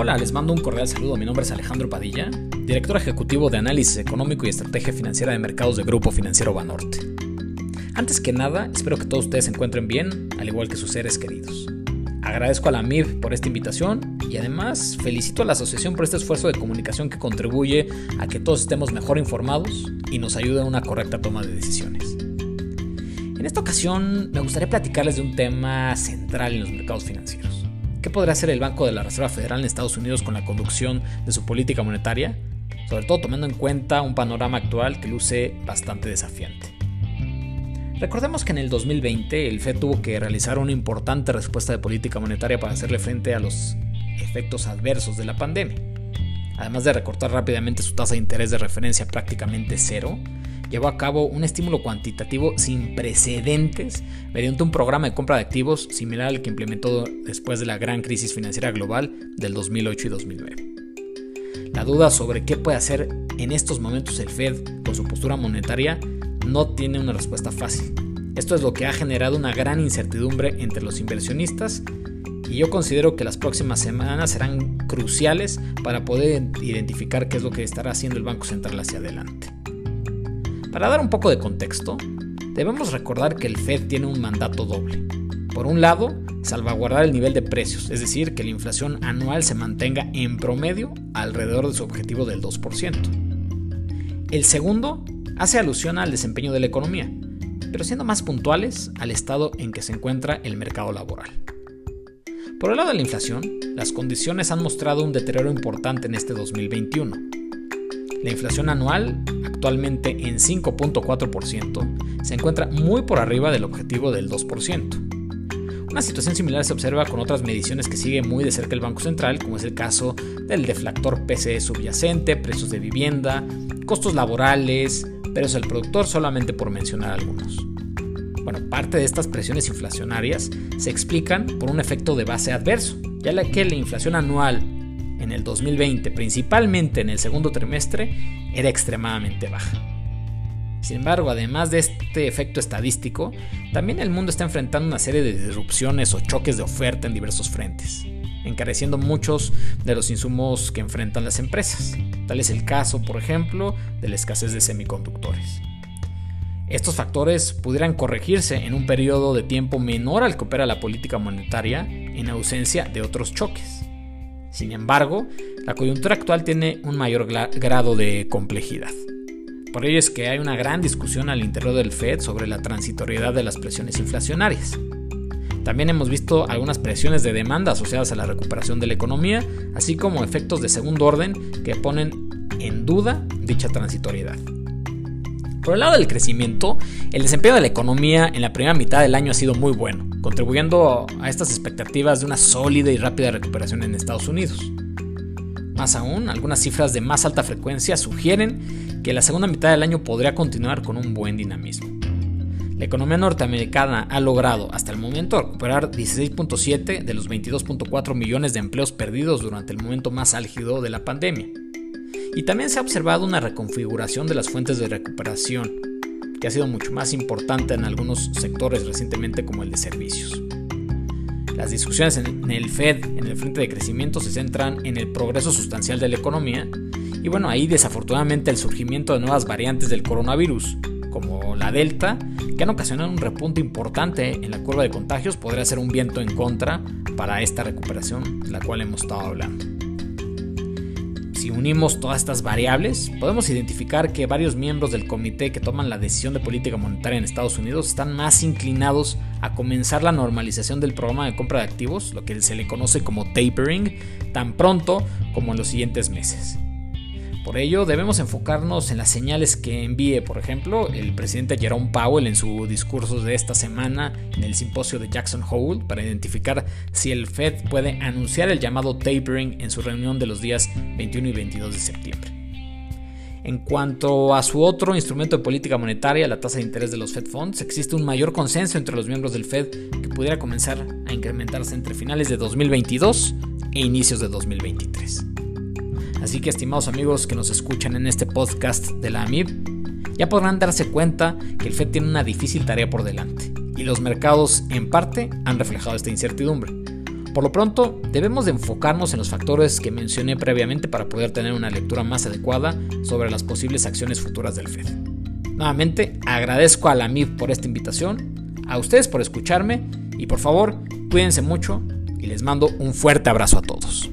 Hola, les mando un cordial saludo. Mi nombre es Alejandro Padilla, director ejecutivo de Análisis Económico y Estrategia Financiera de Mercados de Grupo Financiero Banorte. Antes que nada, espero que todos ustedes se encuentren bien, al igual que sus seres queridos. Agradezco a la MIR por esta invitación y además felicito a la asociación por este esfuerzo de comunicación que contribuye a que todos estemos mejor informados y nos ayude a una correcta toma de decisiones. En esta ocasión me gustaría platicarles de un tema central en los mercados financieros ¿Qué podrá hacer el Banco de la Reserva Federal en Estados Unidos con la conducción de su política monetaria? Sobre todo tomando en cuenta un panorama actual que luce bastante desafiante. Recordemos que en el 2020 el Fed tuvo que realizar una importante respuesta de política monetaria para hacerle frente a los efectos adversos de la pandemia. Además de recortar rápidamente su tasa de interés de referencia prácticamente cero, llevó a cabo un estímulo cuantitativo sin precedentes mediante un programa de compra de activos similar al que implementó después de la gran crisis financiera global del 2008 y 2009. La duda sobre qué puede hacer en estos momentos el Fed con su postura monetaria no tiene una respuesta fácil. Esto es lo que ha generado una gran incertidumbre entre los inversionistas y yo considero que las próximas semanas serán cruciales para poder identificar qué es lo que estará haciendo el Banco Central hacia adelante. Para dar un poco de contexto, debemos recordar que el Fed tiene un mandato doble. Por un lado, salvaguardar el nivel de precios, es decir, que la inflación anual se mantenga en promedio alrededor de su objetivo del 2%. El segundo hace alusión al desempeño de la economía, pero siendo más puntuales al estado en que se encuentra el mercado laboral. Por el lado de la inflación, las condiciones han mostrado un deterioro importante en este 2021. La inflación anual actualmente en 5.4%, se encuentra muy por arriba del objetivo del 2%. Una situación similar se observa con otras mediciones que sigue muy de cerca el Banco Central, como es el caso del deflactor PCE subyacente, precios de vivienda, costos laborales, precios del productor, solamente por mencionar algunos. Bueno, parte de estas presiones inflacionarias se explican por un efecto de base adverso, ya que la inflación anual en el 2020, principalmente en el segundo trimestre, era extremadamente baja. Sin embargo, además de este efecto estadístico, también el mundo está enfrentando una serie de disrupciones o choques de oferta en diversos frentes, encareciendo muchos de los insumos que enfrentan las empresas. Tal es el caso, por ejemplo, de la escasez de semiconductores. Estos factores pudieran corregirse en un periodo de tiempo menor al que opera la política monetaria en ausencia de otros choques. Sin embargo, la coyuntura actual tiene un mayor grado de complejidad. Por ello es que hay una gran discusión al interior del Fed sobre la transitoriedad de las presiones inflacionarias. También hemos visto algunas presiones de demanda asociadas a la recuperación de la economía, así como efectos de segundo orden que ponen en duda dicha transitoriedad. Por el lado del crecimiento, el desempeño de la economía en la primera mitad del año ha sido muy bueno, contribuyendo a estas expectativas de una sólida y rápida recuperación en Estados Unidos. Más aún, algunas cifras de más alta frecuencia sugieren que la segunda mitad del año podría continuar con un buen dinamismo. La economía norteamericana ha logrado hasta el momento recuperar 16.7 de los 22.4 millones de empleos perdidos durante el momento más álgido de la pandemia y también se ha observado una reconfiguración de las fuentes de recuperación, que ha sido mucho más importante en algunos sectores recientemente como el de servicios. Las discusiones en el Fed, en el frente de crecimiento, se centran en el progreso sustancial de la economía y bueno, ahí desafortunadamente el surgimiento de nuevas variantes del coronavirus, como la Delta, que han ocasionado un repunte importante en la curva de contagios, podría ser un viento en contra para esta recuperación de la cual hemos estado hablando. Si unimos todas estas variables, podemos identificar que varios miembros del comité que toman la decisión de política monetaria en Estados Unidos están más inclinados a comenzar la normalización del programa de compra de activos, lo que se le conoce como tapering, tan pronto como en los siguientes meses. Por ello, debemos enfocarnos en las señales que envíe, por ejemplo, el presidente Jerome Powell en su discurso de esta semana en el simposio de Jackson Hole para identificar si el Fed puede anunciar el llamado tapering en su reunión de los días 21 y 22 de septiembre. En cuanto a su otro instrumento de política monetaria, la tasa de interés de los Fed Funds, existe un mayor consenso entre los miembros del Fed que pudiera comenzar a incrementarse entre finales de 2022 e inicios de 2023. Así que estimados amigos que nos escuchan en este podcast de la AMIB, ya podrán darse cuenta que el FED tiene una difícil tarea por delante y los mercados en parte han reflejado esta incertidumbre. por lo pronto debemos de enfocarnos en los factores que mencioné previamente para poder tener una lectura más adecuada sobre las posibles acciones futuras del Fed. Nuevamente, agradezco a la MIB por esta invitación, a ustedes por escucharme y por favor, cuídense mucho y les mando un fuerte abrazo a todos.